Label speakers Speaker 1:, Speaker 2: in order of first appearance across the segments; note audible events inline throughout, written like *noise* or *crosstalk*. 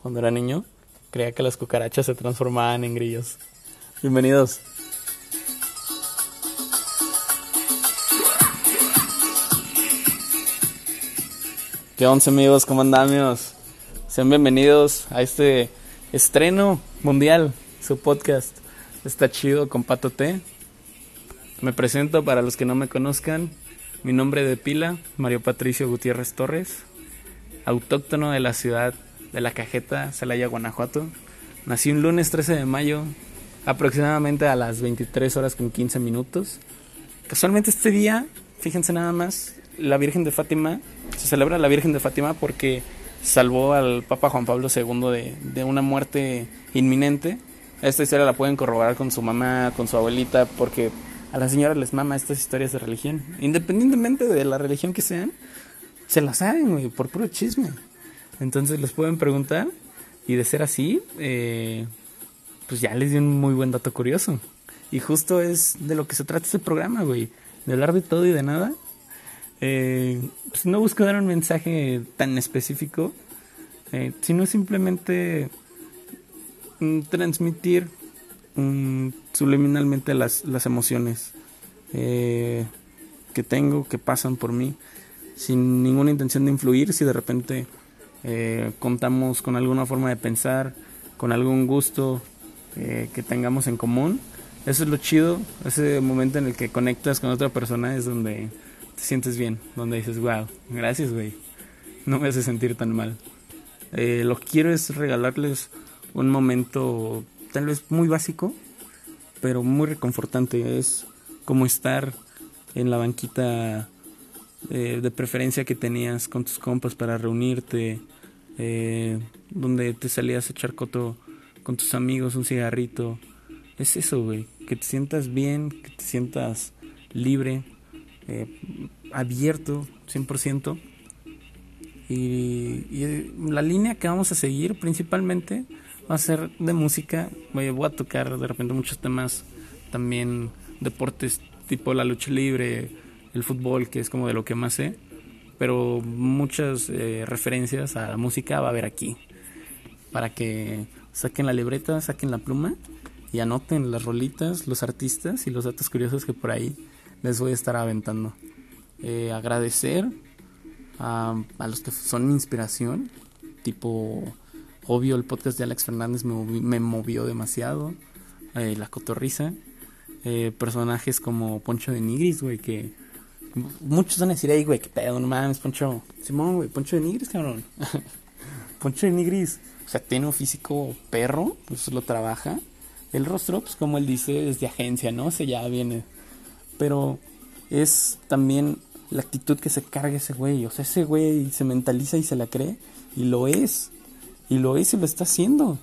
Speaker 1: cuando era niño, creía que las cucarachas se transformaban en grillos. Bienvenidos. ¿Qué onda amigos? ¿Cómo andamos? Sean bienvenidos a este estreno mundial, su podcast. Está chido con Pato T. Me presento para los que no me conozcan. Mi nombre de pila, Mario Patricio Gutiérrez Torres, autóctono de la ciudad de La Cajeta, Celaya, Guanajuato. Nací un lunes 13 de mayo, aproximadamente a las 23 horas con 15 minutos. Casualmente este día, fíjense nada más, la Virgen de Fátima, se celebra la Virgen de Fátima porque salvó al Papa Juan Pablo II de, de una muerte inminente. Esta historia la pueden corroborar con su mamá, con su abuelita, porque a las señoras les mama estas historias de religión. Independientemente de la religión que sean, se las saben, güey, por puro chisme. Entonces les pueden preguntar y de ser así, eh, pues ya les di un muy buen dato curioso. Y justo es de lo que se trata este programa, güey. De hablar de todo y de nada. Eh, pues no busco dar un mensaje tan específico, eh, sino simplemente mm, transmitir mm, subliminalmente las, las emociones eh, que tengo, que pasan por mí, sin ninguna intención de influir, si de repente eh, contamos con alguna forma de pensar, con algún gusto eh, que tengamos en común. Eso es lo chido, ese momento en el que conectas con otra persona es donde te sientes bien, donde dices, wow, gracias, güey, no me hace sentir tan mal. Eh, lo que quiero es regalarles un momento tal vez muy básico, pero muy reconfortante. Es como estar en la banquita eh, de preferencia que tenías con tus compas para reunirte, eh, donde te salías a echar coto con tus amigos, un cigarrito. Es eso, güey, que te sientas bien, que te sientas libre, eh, abierto, 100%. Y, y la línea que vamos a seguir principalmente va a ser de música. Voy, voy a tocar de repente muchos temas también, deportes tipo la lucha libre, el fútbol, que es como de lo que más sé. Pero muchas eh, referencias a la música va a haber aquí. Para que saquen la libreta, saquen la pluma y anoten las rolitas, los artistas y los datos curiosos que por ahí les voy a estar aventando. Eh, agradecer a, a, los que son inspiración, tipo, obvio el podcast de Alex Fernández me, movi me movió demasiado, eh, la cotorriza, eh, personajes como Poncho de Nigris, güey, que muchos van a decir, hey, güey, qué pedo, no mames, Poncho, Simón, güey, Poncho de Nigris, cabrón, *laughs* Poncho de Nigris, o sea, tiene un físico perro, pues lo trabaja, el rostro, pues como él dice, es de agencia, ¿no? O sea, ya viene, pero es también la actitud que se carga ese güey. O sea, ese güey se mentaliza y se la cree. Y lo es. Y lo es y lo está haciendo.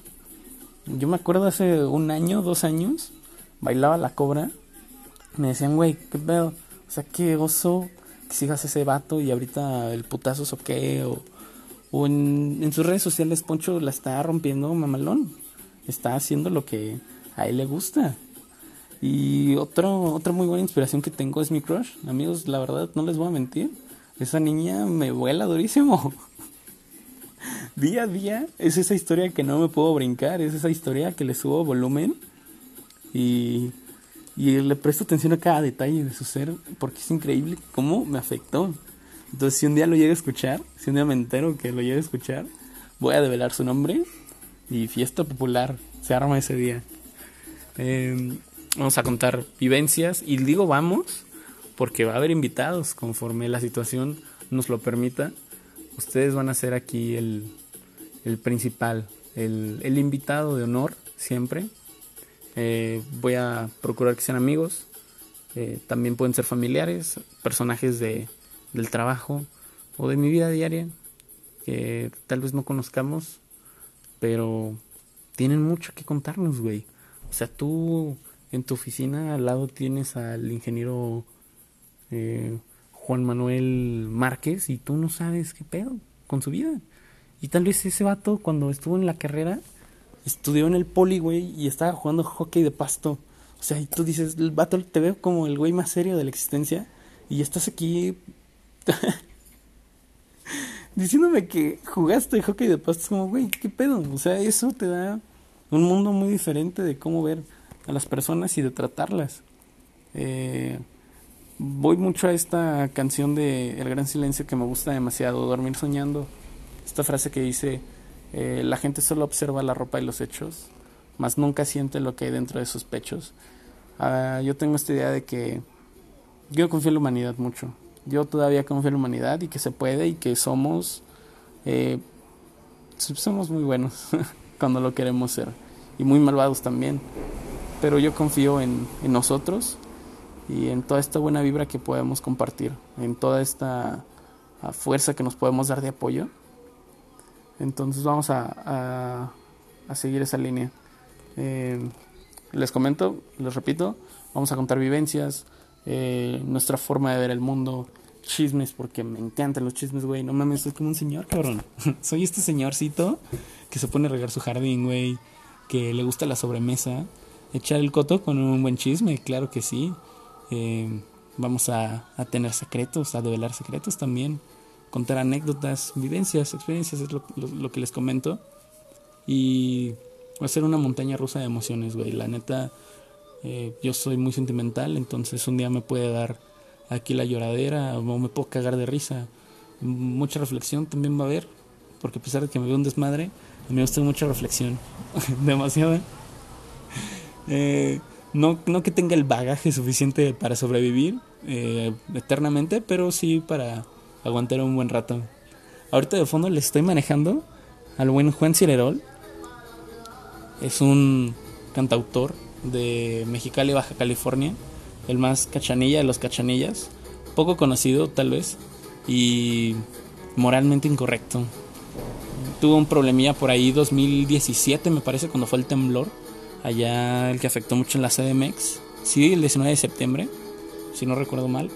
Speaker 1: Yo me acuerdo hace un año, dos años, bailaba la cobra. Me decían, güey, qué pedo. O sea, qué oso que sigas ese vato y ahorita el putazo es ok. O, o en, en sus redes sociales, Poncho la está rompiendo mamalón. Está haciendo lo que a él le gusta. Y otro, otra muy buena inspiración que tengo es mi crush. Amigos, la verdad, no les voy a mentir. Esa niña me vuela durísimo. *laughs* día a día es esa historia que no me puedo brincar. Es esa historia que le subo volumen. Y, y le presto atención a cada detalle de su ser. Porque es increíble cómo me afectó. Entonces, si un día lo llego a escuchar, si un día me entero que lo llego a escuchar, voy a develar su nombre. Y fiesta popular se arma ese día. Eh, vamos a contar vivencias y digo vamos porque va a haber invitados conforme la situación nos lo permita. Ustedes van a ser aquí el, el principal, el, el, invitado de honor siempre. Eh, voy a procurar que sean amigos, eh, también pueden ser familiares, personajes de, del trabajo o de mi vida diaria que tal vez no conozcamos, pero tienen mucho que contarnos, güey. O sea, tú en tu oficina al lado tienes al ingeniero eh, Juan Manuel Márquez y tú no sabes qué pedo con su vida. Y tal vez ese vato cuando estuvo en la carrera estudió en el poli, güey, y estaba jugando hockey de pasto. O sea, y tú dices, el vato te veo como el güey más serio de la existencia y estás aquí *laughs* diciéndome que jugaste hockey de pastos, como, güey, ¿qué pedo? O sea, eso te da un mundo muy diferente de cómo ver a las personas y de tratarlas. Eh, voy mucho a esta canción de El Gran Silencio que me gusta demasiado, Dormir Soñando. Esta frase que dice, eh, la gente solo observa la ropa y los hechos, mas nunca siente lo que hay dentro de sus pechos. Ah, yo tengo esta idea de que yo confío en la humanidad mucho. Yo todavía confío en la humanidad y que se puede y que somos eh, somos muy buenos *laughs* cuando lo queremos ser y muy malvados también. Pero yo confío en, en nosotros y en toda esta buena vibra que podemos compartir, en toda esta fuerza que nos podemos dar de apoyo. Entonces vamos a, a, seguir esa línea. Eh, les comento, les repito, vamos a contar vivencias, eh, nuestra forma de ver el mundo, chismes, porque me encantan los chismes, güey. No mames, soy como un señor, cabrón. *laughs* soy este señorcito que se pone a regar su jardín, güey, que le gusta la sobremesa. Echar el coto con un buen chisme, claro que sí. Eh, vamos a, tener secretos, a develar secretos también. Contar anécdotas, vivencias, experiencias, es lo, que les comento. Y va a ser una montaña rusa de emociones, güey. La neta, eh, yo soy muy sentimental, entonces un día me puede dar aquí la lloradera o me puedo cagar de risa. Mucha reflexión también va a haber, porque a pesar de que me veo un desmadre, a mí me gusta mucha reflexión. *laughs* Demasiada. *laughs* Eh, no, no que tenga el bagaje suficiente para sobrevivir eh, eternamente, pero sí para aguantar un buen rato. Ahorita de fondo les estoy manejando al buen Juan Cirerol. Es un cantautor de Mexicali, Baja California. El más cachanilla de los cachanillas. Poco conocido tal vez. Y moralmente incorrecto. Tuvo un problemilla por ahí 2017 me parece cuando fue el temblor allá el que afectó mucho en la CDMX, sí, el 19 de septiembre, si no recuerdo mal,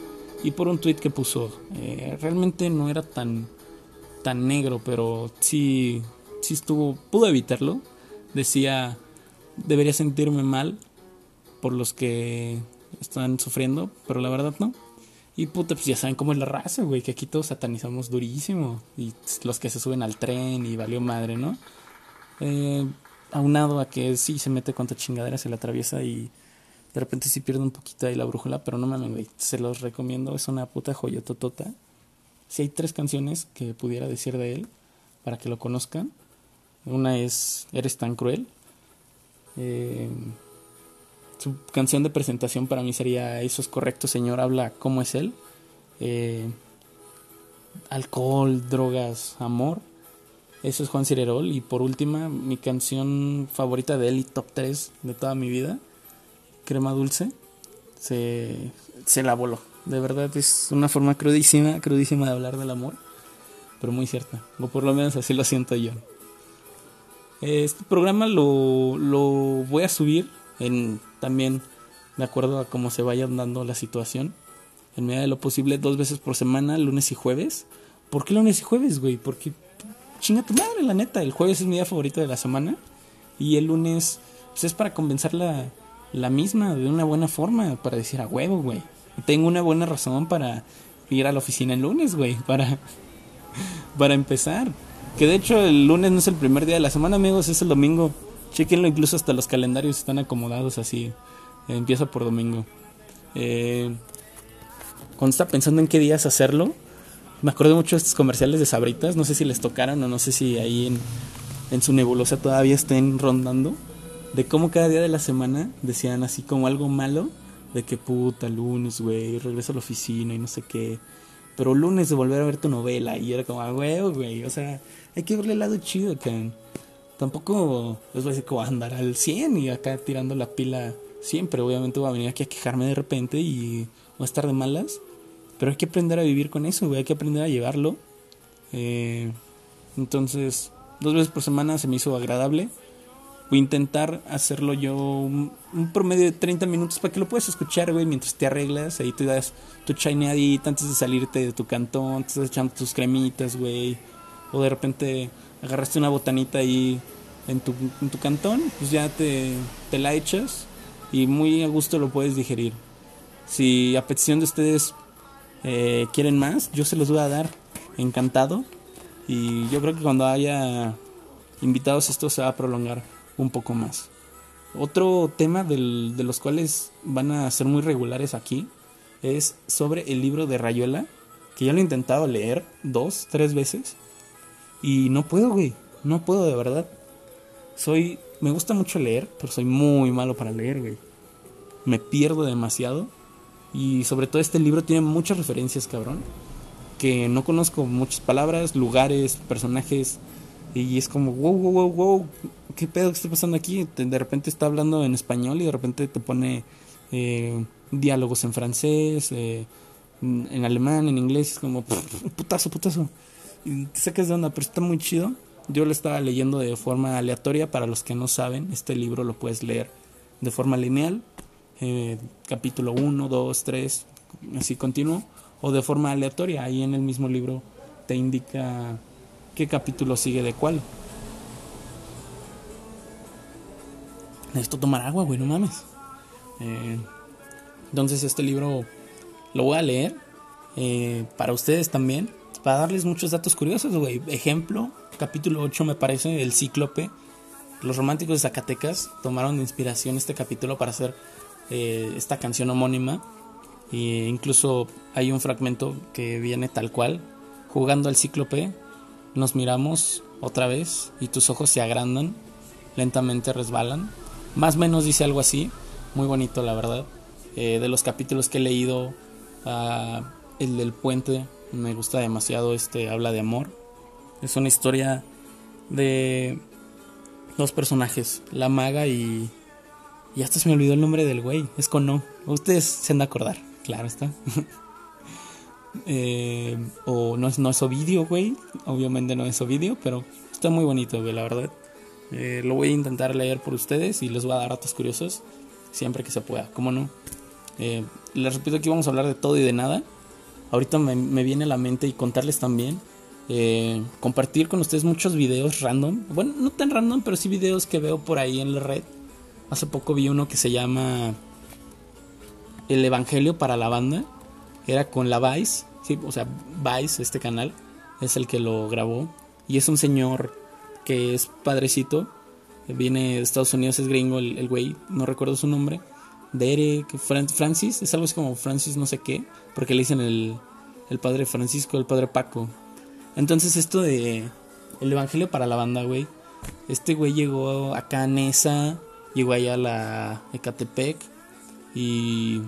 Speaker 1: y por un tweet que puso, eh, realmente no era tan, tan negro, pero sí, sí estuvo, pudo evitarlo, decía, debería sentirme mal por los que están sufriendo, pero la verdad no. Y puta, pues ya saben cómo es la raza, güey, que aquí todos satanizamos durísimo. Y los que se suben al tren y valió madre, ¿no? Eh, aunado a que sí se mete cuanta chingadera se le atraviesa y de repente sí pierde un poquito ahí la brújula, pero no mames, güey, se los recomiendo, es una puta joyototota. Si hay tres canciones que pudiera decir de él para que lo conozcan. Una es Eres tan cruel. Eh, su canción de presentación para mí sería Eso es correcto, señor, habla cómo es él. Eh, alcohol, drogas, amor. Eso es Juan Cirerol. Y por última, mi canción favorita de él y top 3 de toda mi vida, Crema Dulce, se, se la voló. De verdad es una forma crudísima, crudísima de hablar del amor, pero muy cierta. O por lo menos así lo siento yo. Este programa lo, lo voy a subir en también de acuerdo a cómo se vaya dando la situación. En medida de lo posible, dos veces por semana, lunes y jueves. ¿Por qué lunes y jueves, güey? Porque chinga tu madre, la neta. El jueves es mi día favorito de la semana. Y el lunes, pues es para compensar la, la misma de una buena forma. Para decir a huevo, güey. Tengo una buena razón para ir a la oficina el lunes, güey. Para, *laughs* para empezar. Que de hecho el lunes no es el primer día de la semana, amigos. Es el domingo. Chequenlo, incluso hasta los calendarios están acomodados así. Empieza por domingo. Eh, cuando está pensando en qué días hacerlo, me acuerdo mucho de estos comerciales de Sabritas, no sé si les tocaron o no sé si ahí en, en su nebulosa todavía estén rondando, de cómo cada día de la semana decían así como algo malo, de que puta, lunes, güey, regreso a la oficina y no sé qué. Pero lunes de volver a ver tu novela y era como, ah, güey, o sea, hay que verle el lado chido, que tampoco les voy a decir que voy a andar al 100 y acá tirando la pila siempre, obviamente voy a venir aquí a quejarme de repente y voy a estar de malas pero hay que aprender a vivir con eso, güey. Hay que aprender a llevarlo. Eh, entonces, dos veces por semana se me hizo agradable. Voy a intentar hacerlo yo un, promedio de 30 minutos para que lo puedas escuchar, güey, mientras te arreglas. Ahí te das tu chineadita antes de salirte de tu cantón. Te estás echando tus cremitas, güey. O de repente agarraste una botanita ahí en tu, en tu cantón. Pues ya te, te la echas. Y muy a gusto lo puedes digerir. Si a petición de ustedes eh, quieren más, yo se los voy a dar encantado. Y yo creo que cuando haya invitados esto se va a prolongar un poco más. Otro tema del, de los cuales van a ser muy regulares aquí es sobre el libro de Rayuela, que ya lo he intentado leer dos, tres veces. Y no puedo, güey. No puedo de verdad. Soy. Me gusta mucho leer, pero soy muy malo para leer, güey. Me pierdo demasiado. Y sobre todo este libro tiene muchas referencias, cabrón. Que no conozco muchas palabras, lugares, personajes. Y es como, wow, wow, wow, wow. ¿Qué pedo que está pasando aquí? De repente está hablando en español y de repente te pone eh, diálogos en francés, eh, en alemán, en inglés. Es como, *laughs* putazo, putazo. Y que es de onda, pero está muy chido. Yo lo estaba leyendo de forma aleatoria. Para los que no saben, este libro lo puedes leer de forma lineal. Eh, capítulo 1, 2, 3, así continuo. O de forma aleatoria. Ahí en el mismo libro te indica qué capítulo sigue de cuál. Necesito tomar agua, güey, no mames. Eh, entonces este libro lo voy a leer eh, para ustedes también, para darles muchos datos curiosos, güey. Ejemplo, capítulo 8 me parece, el cíclope. Los románticos de Zacatecas tomaron de inspiración este capítulo para hacer eh, esta canción homónima. E incluso hay un fragmento que viene tal cual. Jugando al cíclope, nos miramos otra vez y tus ojos se agrandan, lentamente resbalan. Más o menos dice algo así, muy bonito la verdad. Eh, de los capítulos que he leído, uh, el del puente me gusta demasiado, este habla de amor. Es una historia de dos personajes, la maga y... Y hasta se me olvidó el nombre del güey, es Cono. Ustedes se han de acordar, claro está. *laughs* eh, o no es, no es Ovidio, güey. Obviamente no es Ovidio, pero está muy bonito, güey, la verdad. Eh, lo voy a intentar leer por ustedes y les voy a dar datos curiosos siempre que se pueda, ¿cómo no? Eh, les repito que vamos a hablar de todo y de nada. Ahorita me, me viene a la mente y contarles también, eh, compartir con ustedes muchos videos random. Bueno, no tan random, pero sí videos que veo por ahí en la red. Hace poco vi uno que se llama El Evangelio para la banda. Era con la Vice, sí, o sea, Vice, este canal, es el que lo grabó. Y es un señor que es padrecito. Viene de Estados Unidos, es gringo el, güey, no recuerdo su nombre. Derek, Francis, es algo así como Francis no sé qué, porque le dicen el, el padre Francisco, el padre Paco. Entonces esto de el Evangelio para la banda, güey. Este güey llegó acá a Nesa, llegó allá a la Ecatepec y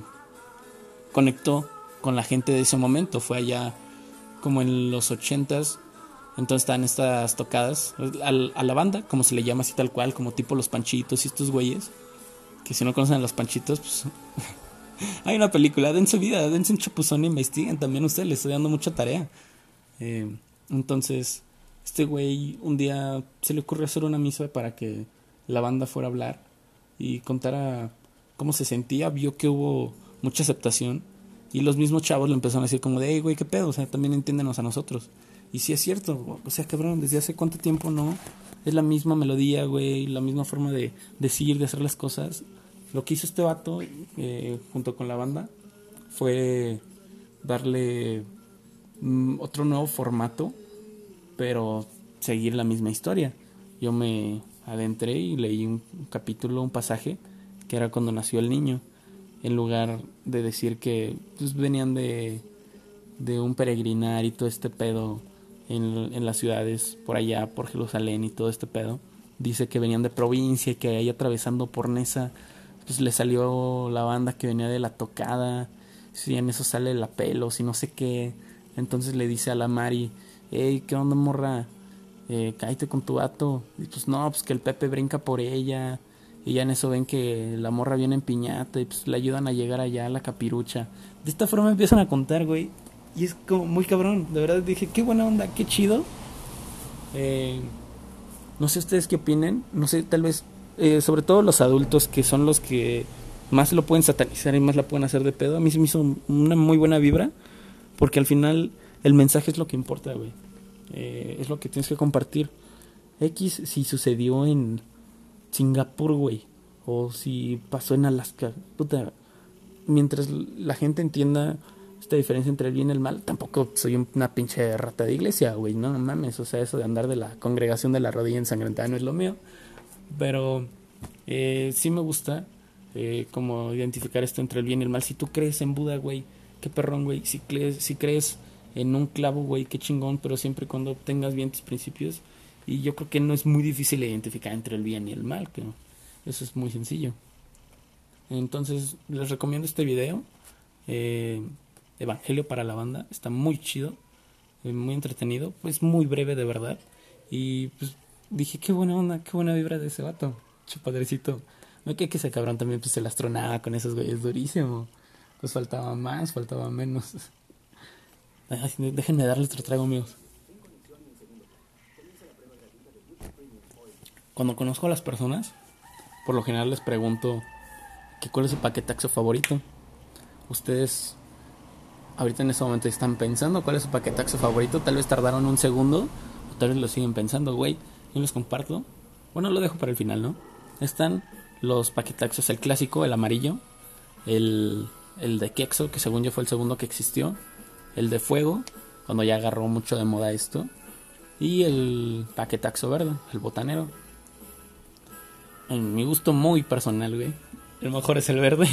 Speaker 1: conectó con la gente de ese momento. Fue allá como en los ochentas. Entonces están estas tocadas a, la banda, como se le llama así tal cual, como tipo los panchitos y estos güeyes que si no conocen a los panchitos, pues *laughs* hay una película, dense vida, dense un chapuzón e investiguen también ustedes, les estoy dando mucha tarea. Eh, entonces, este güey un día se le ocurrió hacer una misa para que la banda fuera a hablar y contara cómo se sentía, vio que hubo mucha aceptación y los mismos chavos le empezaron a decir como de, hey güey, qué pedo, o sea, también entiéndenos a nosotros. Y sí es cierto, o sea, cabrón, desde hace cuánto tiempo no es la misma melodía, güey, la misma forma de decir, de hacer las cosas. Lo que hizo este vato eh, junto con la banda fue darle mm, otro nuevo formato, pero seguir la misma historia. Yo me adentré y leí un capítulo, un pasaje, que era cuando nació el niño, en lugar de decir que pues, venían de, de un peregrinar y todo este pedo en, en las ciudades por allá, por Jerusalén y todo este pedo. Dice que venían de provincia y que ahí atravesando por Nesa, pues le salió la banda que venía de la tocada. Si en eso sale la pelo, si no sé qué. Entonces le dice a la Mari, hey, ¿qué onda, morra? Eh, cállate con tu vato. Y pues no, pues que el Pepe brinca por ella. Y ya en eso ven que la morra viene en piñata y pues le ayudan a llegar allá a la capirucha. De esta forma empiezan a contar, güey. Y es como muy cabrón. De verdad dije, qué buena onda, qué chido. Eh, no sé ustedes qué opinen. No sé, tal vez, eh, sobre todo los adultos que son los que más lo pueden satanizar y más la pueden hacer de pedo. A mí se me hizo una muy buena vibra. Porque al final el mensaje es lo que importa, güey. Eh, es lo que tienes que compartir. X si sucedió en Singapur, güey. O si pasó en Alaska. Puta. Mientras la gente entienda esta diferencia entre el bien y el mal. Tampoco soy una pinche rata de iglesia, güey, no, mames. O sea, eso de andar de la congregación de la rodilla ensangrentada no es lo mío. Pero eh, sí me gusta eh, como identificar esto entre el bien y el mal. Si tú crees en Buda, güey, qué perrón, güey. Si crees, si crees en un clavo, güey, qué chingón, pero siempre cuando tengas bien tus principios. Y yo creo que no es muy difícil identificar entre el bien y el mal, que eso es muy sencillo. Entonces, les recomiendo este video. Eh, Evangelio para la banda. Está muy chido, eh, muy entretenido, pues muy breve de verdad. Y pues dije, qué buena onda, qué buena vibra de ese vato, chupadrecito. No que, que ese cabrón también pues se la astronaba con esos güeyes durísimo. Pues faltaba más, faltaba menos. *laughs* déjenme darle otro trago, amigos. Cuando conozco a las personas, por lo general les pregunto que cuál es su paquetaxo favorito. Ustedes ahorita en este momento están pensando cuál es su paquetaxo favorito. Tal vez tardaron un segundo, o tal vez lo siguen pensando, güey. Yo les comparto. Bueno, lo dejo para el final, ¿no? Están los paquetaxos, el clásico, el amarillo, el, el de Quexo, que según yo fue el segundo que existió, el de fuego, cuando ya agarró mucho de moda esto, y el paquetaxo verde, el botanero. Mi gusto muy personal, güey, el mejor es el verde.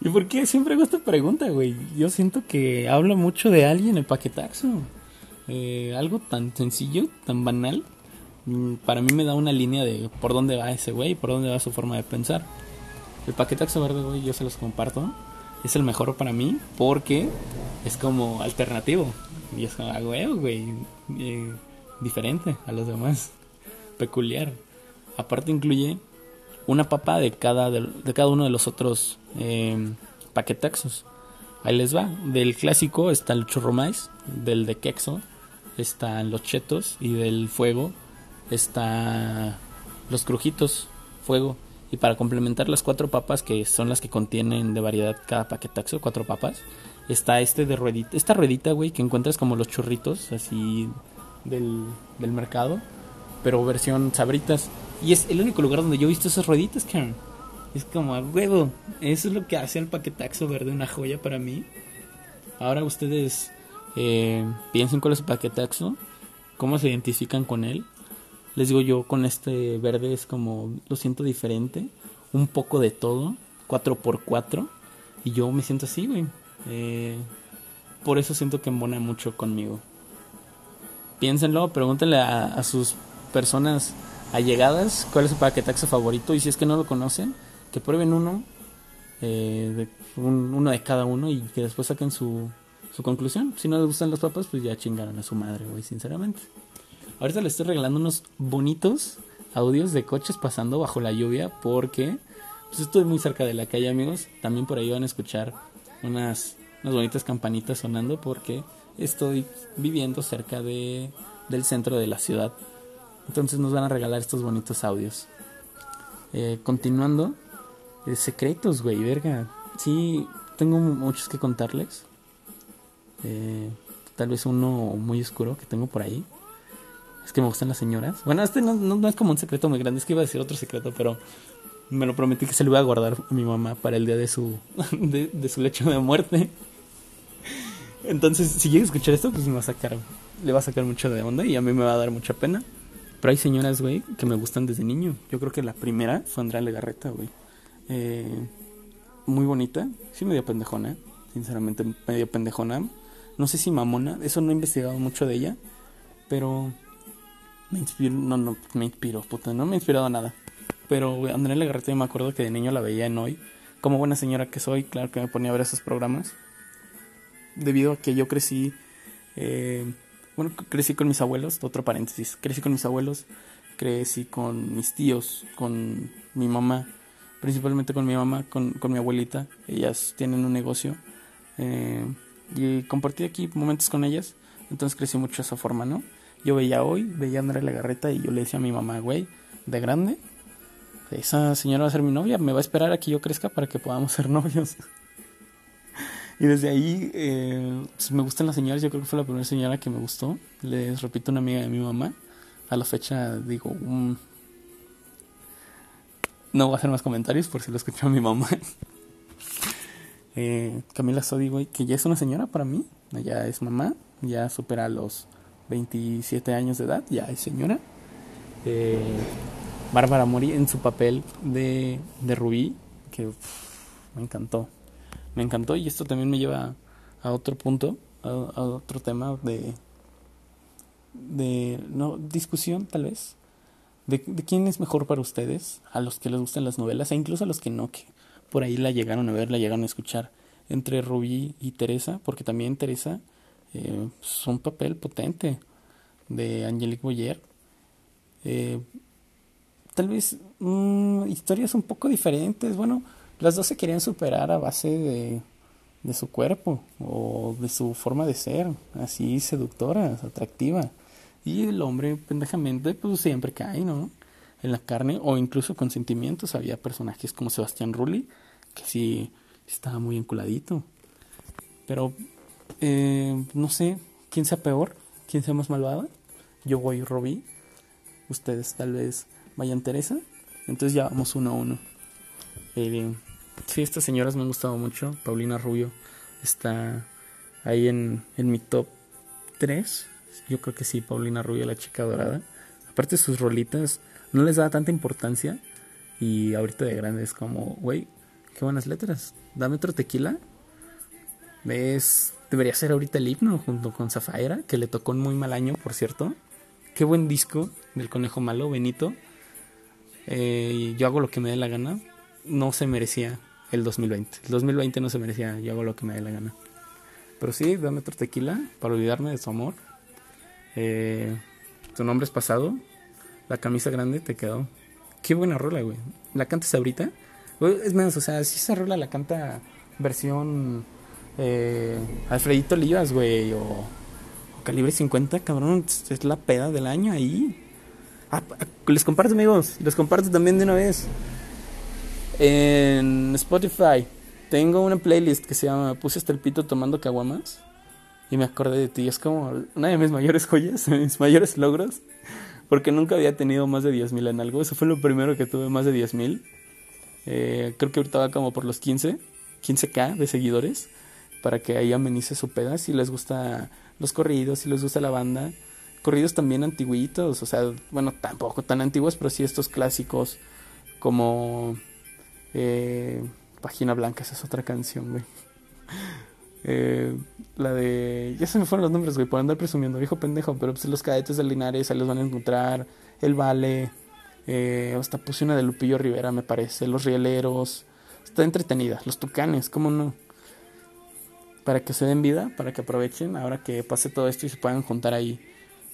Speaker 1: ¿Y por qué siempre hago esta pregunta, güey? Yo siento que habla mucho de alguien el paquetaxo. Eh, algo tan sencillo, tan banal, mm, para mí me da una línea de por dónde va ese güey, por dónde va su forma de pensar. El paquetaxo verde, güey, yo se los comparto. Es el mejor para mí porque es como alternativo. Y es como, ah, güey, güey, eh, diferente a los demás. Peculiar. Aparte incluye una papa de cada, de, cada uno de los otros eh, paquetaxos. Ahí les va. Del clásico está el churro maíz, del de quexo están los chetos y del fuego está los crujitos fuego. Y para complementar las cuatro papas, que son las que contienen de variedad cada paquetaxo, cuatro papas, está este de ruedita, esta ruedita, güey, que encuentras como los churritos así del, del mercado, pero versión sabritas. Y es el único lugar donde yo he visto esas rueditas, Karen. Es como a huevo. Eso es lo que hace el paquetaxo verde una joya para mí. Ahora ustedes eh, piensen cuál es su paquetaxo, cómo se identifican con él. Les digo yo, con este verde es como, lo siento diferente, un poco de todo, 4x4. Y yo me siento así, güey. Eh, por eso siento que embona mucho conmigo. Piénsenlo, pregúntenle a, a sus personas allegadas cuál es su paquetaxo favorito y si es que no lo conocen, que prueben uno, eh, de, uno de cada uno y que después saquen su, conclusión. Si no les gustan las papas, pues ya chingaron a su madre, güey, sinceramente. Ahorita les estoy regalando unos bonitos audios de coches pasando bajo la lluvia porque pues estoy muy cerca de la calle, amigos. También por ahí van a escuchar unas, unas bonitas campanitas sonando porque estoy viviendo cerca de, del centro de la ciudad. Entonces nos van a regalar estos bonitos audios. Eh, continuando, eh, secretos, güey, verga. Sí, tengo muchos que contarles. Eh, tal vez uno muy oscuro que tengo por ahí. Es que me gustan las señoras. Bueno, este no, no, es como un secreto muy grande, es que iba a decir otro secreto, pero me lo prometí que se lo iba a guardar a mi mamá para el día de su, *laughs* de, su lecho de muerte. Entonces, si llega a escuchar esto, pues me va a sacar, le va a sacar mucho de onda y a mí me va a dar mucha pena. Pero hay señoras, güey, que me gustan desde niño. Yo creo que la primera fue Andrea Legarreta, güey. Eh, muy bonita. Sí, medio pendejona. Sinceramente, medio pendejona. No sé si mamona. Eso no he investigado mucho de ella. Pero me inspiró. No, no, me inspiró, puta. No me ha inspirado nada. Pero, güey, Andrea Legarreta, yo me acuerdo que de niño la veía en hoy. Como buena señora que soy, claro que me ponía a ver esos programas. Debido a que yo crecí. Eh, bueno, crecí con mis abuelos, otro paréntesis, crecí con mis abuelos, crecí con mis tíos, con mi mamá, principalmente con mi mamá, con, con mi abuelita, ellas tienen un negocio eh, y compartí aquí momentos con ellas, entonces crecí mucho de esa forma, ¿no? Yo veía hoy, veía a Andrea Lagarreta y yo le decía a mi mamá, güey, de grande, esa señora va a ser mi novia, me va a esperar a que yo crezca para que podamos ser *laughs* novios. Y desde ahí eh, pues, me gustan las señoras. Yo creo que fue la primera señora que me gustó. Les repito, una amiga de mi mamá. A la fecha digo, um, no voy a hacer más comentarios por si lo escuchó mi mamá. *laughs* Eh, Camila Sodi, que ya es una señora para mí, ya es mamá, ya supera los 27 años de edad, ya es señora. Eh, Bárbara Mori en su papel de, de Rubí, que me encantó. Me encantó y esto también me lleva a otro punto, a, otro tema de, de no, discusión tal vez. De, quién es mejor para ustedes, a los que les gustan las novelas e incluso a los que no, que por ahí la llegaron a ver, la llegaron a escuchar entre Rubí y Teresa, porque también Teresa eh, es un papel potente de Angelique Boyer. Eh, tal vez mm, historias un poco diferentes. Bueno, las dos se querían superar a base de, su cuerpo o de su forma de ser, así seductora, atractiva. Y el hombre, pendejamente, pues siempre cae, ¿no? En la carne o incluso con sentimientos. Había personajes como Sebastián Rulli, que sí estaba muy enculadito. Pero, eh, no sé, ¿quién sea peor? ¿Quién sea más malvada? Yo voy Robí. Ustedes tal vez vayan Teresa. Entonces ya vamos uno a uno. Eh, sí, estas señoras me han gustado mucho. Paulina Rubio está ahí en, en mi top 3. Yo creo que sí, Paulina Rubio, la chica dorada. Aparte sus rolitas no les da tanta importancia. Y ahorita de grande es como, güey, qué buenas letras. Dame otro tequila. ¿Ves? Debería ser ahorita el himno junto con Zafaira, que le tocó un muy mal año, por cierto. Qué buen disco del Conejo Malo, Benito. Eh, yo hago lo que me dé la gana. No se merecía el 2020. El 2020 no se merecía, yo hago lo que me dé la gana. Pero sí, dame otro tequila para olvidarme de su amor. Eh, tu nombre es pasado. La camisa grande te quedó. Qué buena rola, güey. ¿La cantas ahorita? Es menos, o sea, si esa rola la canta versión eh, Alfredito Olivas, güey, o, Calibre 50, cabrón, es la peda del año ahí. Ah, ah, les comparto, amigos, les comparto también de una vez. En Spotify tengo una playlist que se llama Puse hasta el pito tomando caguamas. Y me acordé de ti. Es como una de mis mayores joyas, *laughs* mis mayores logros. Porque nunca había tenido más de 10.000 en algo. Eso fue lo primero que tuve, más de 10.000. Eh, creo que ahorita va como por los 15, 15k de seguidores. Para que ahí amenice su peda. Si les gusta los corridos, si les gusta la banda. Corridos también antiguitos. O sea, bueno, tampoco tan antiguos, pero sí estos clásicos. Como. Eh, Página Blanca, esa es otra canción, güey. *laughs* Eh, la de. Ya se me fueron los nombres, güey, por andar presumiendo, viejo pendejo. Pero pues los cadetes de Linares, ahí los van a encontrar. El Vale. Eh, hasta puse una de Lupillo Rivera, me parece. Los Rieleros. Está entretenida. Los Tucanes, ¿cómo no? Para que se den vida, para que aprovechen. Ahora que pase todo esto y se puedan juntar ahí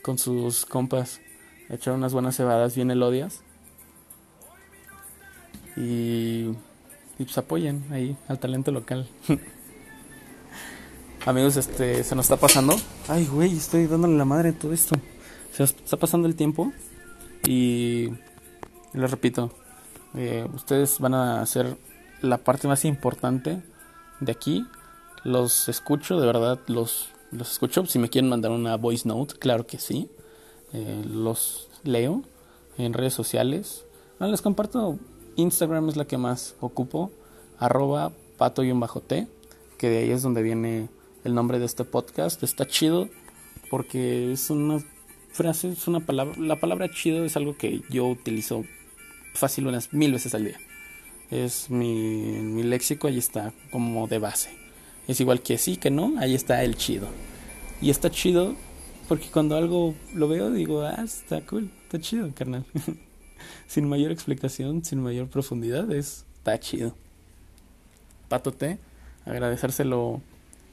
Speaker 1: con sus compas. Echar unas buenas cebadas bien elodias. Y, pues apoyen ahí al talento local. *laughs* Amigos, este se nos está pasando. Ay, güey, estoy dándole la madre a todo esto. Se nos está pasando el tiempo y les repito, eh, ustedes van a ser la parte más importante de aquí. Los escucho, de verdad, los, los escucho. Si me quieren mandar una voice note, claro que sí. Eh, los leo en redes sociales. Les comparto. Instagram es la que más ocupo. Arroba pato-t. Que de ahí es donde viene el nombre de este podcast. Está chido porque es una frase, es una palabra. La palabra chido es algo que yo utilizo fácil unas mil veces al día. Es mi, mi léxico, ahí está como de base. Es igual que sí, que no, ahí está el chido. Y está chido porque cuando algo lo veo digo, ah, está cool, está chido, carnal. *laughs* sin mayor explicación, sin mayor profundidad, es, está chido. Patote, agradecérselo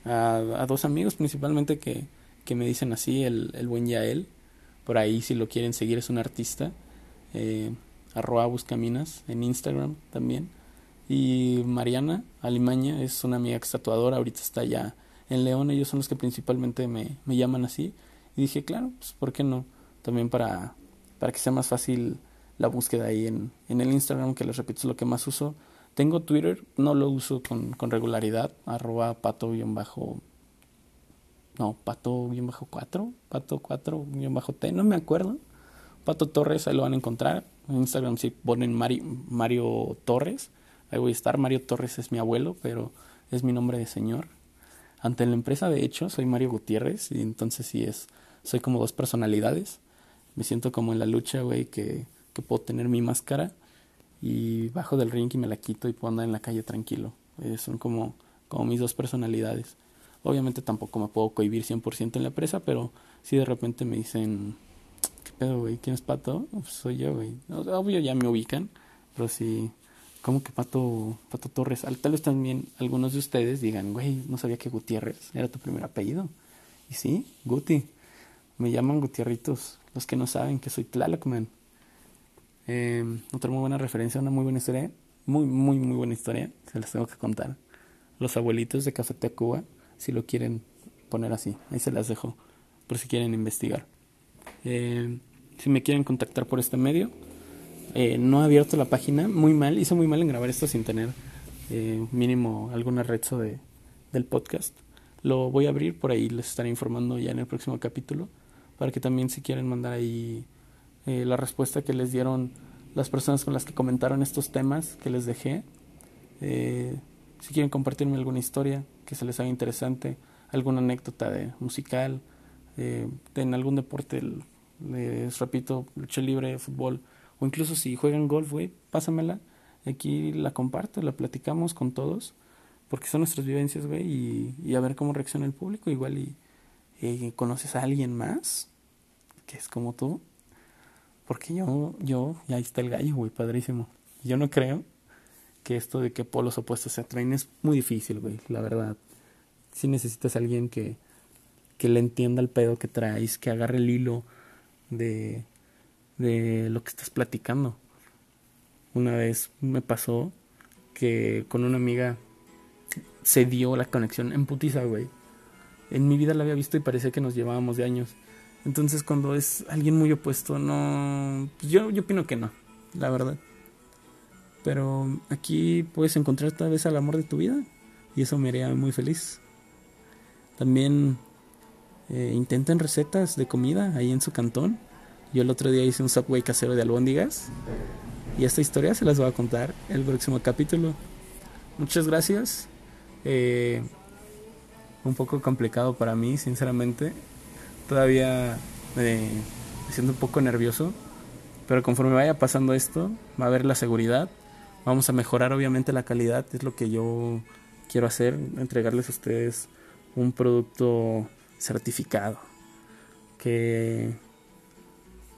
Speaker 1: a, dos amigos principalmente que, que me dicen así, el, el buen Yael. Por ahí si lo quieren seguir es un artista. Eh, arroba buscaminas en Instagram también. Y Mariana Alimaña es una amiga tatuadora, ahorita está ya en León, ellos son los que principalmente me, me llaman así. Y dije, claro, pues ¿por qué no? También para, para que sea más fácil la búsqueda ahí en, en el Instagram, que les repito es lo que más uso. Tengo Twitter, no lo uso con, con regularidad, arroba pato-bajo, no, pato-4, pato4-t, no me acuerdo. Pato Torres, ahí lo van a encontrar. En Instagram si ponen Mario, Mario Torres, ahí voy a estar. Mario Torres es mi abuelo, pero es mi nombre de señor. Ante la empresa, de hecho, soy Mario Gutiérrez y entonces sí es, soy como dos personalidades. Me siento como en la lucha, güey, que, que puedo tener mi máscara y bajo del ring y me la quito y puedo andar en la calle tranquilo. Eh, son como, como mis dos personalidades. Obviamente tampoco me puedo cohibir 100% en la empresa, pero si de repente me dicen, ¿qué pedo, güey? ¿Quién es Pato? Pues soy yo, güey. Obvio ya me ubican, pero sí, como que Pato, Pato Torres? Tal vez también algunos de ustedes digan, güey, no sabía que Gutiérrez era tu primer apellido. Y sí, Guti. Me llaman Gutierritos, los que no saben que soy Tlaloc, man. Eh, otra muy buena referencia, una muy buena historia. Muy, muy, muy buena historia. Se las tengo que contar. Los abuelitos de Café Tacuba, si lo quieren poner así. Ahí se las dejo, por si quieren investigar. Eh, si me quieren contactar por este medio, eh, no he abierto la página. Muy mal, hice muy mal en grabar esto sin tener mínimo alguna red de, del podcast. Lo voy a abrir, por ahí les estaré informando ya en el próximo capítulo para que también si quieren mandar ahí eh, la respuesta que les dieron las personas con las que comentaron estos temas que les dejé. Eh, si quieren compartirme alguna historia que se les haga interesante, alguna anécdota de musical, eh, en algún deporte, les repito, lucha libre, fútbol, o incluso si juegan golf, güey, pásamela. Aquí la comparto, la platicamos con todos, porque son nuestras vivencias, güey, y, y a ver cómo reacciona el público. Igual y eh, conoces a alguien más que es como tú. Porque yo, yo, y ahí está el gallo, güey, padrísimo. Yo no creo que esto de que polos opuestos se atraen es muy difícil, güey, la verdad. Si necesitas a alguien que, que le entienda el pedo que traes, que agarre el hilo de, de lo que estás platicando. Una vez me pasó que con una amiga se dio la conexión en putiza, güey en mi vida la había visto y parecía que nos llevábamos de años. Entonces cuando es alguien muy opuesto, no... Pues yo, yo opino que no, la verdad. Pero aquí puedes encontrar tal vez al amor de tu vida y eso me haría muy feliz. También eh, intenten recetas de comida ahí en su cantón. Yo el otro día hice un subway casero de albóndigas y esta historia se las voy a contar el próximo capítulo. Muchas gracias. Eh, un poco complicado para mí, sinceramente. Todavía me siento un poco nervioso, pero conforme vaya pasando esto, va a haber la seguridad. Vamos a mejorar obviamente la calidad, es lo que yo quiero hacer, entregarles a ustedes un producto certificado. Que,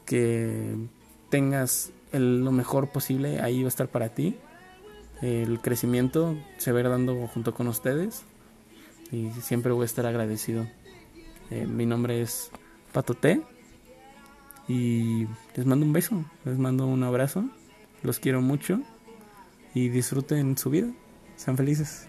Speaker 1: que tengas lo mejor posible, ahí va a estar para ti. El crecimiento se va a ir dando junto con ustedes y siempre voy a estar agradecido. Eh, mi nombre es Pato T. Y les mando un beso, les mando un abrazo, los quiero mucho y disfruten su vida, sean felices.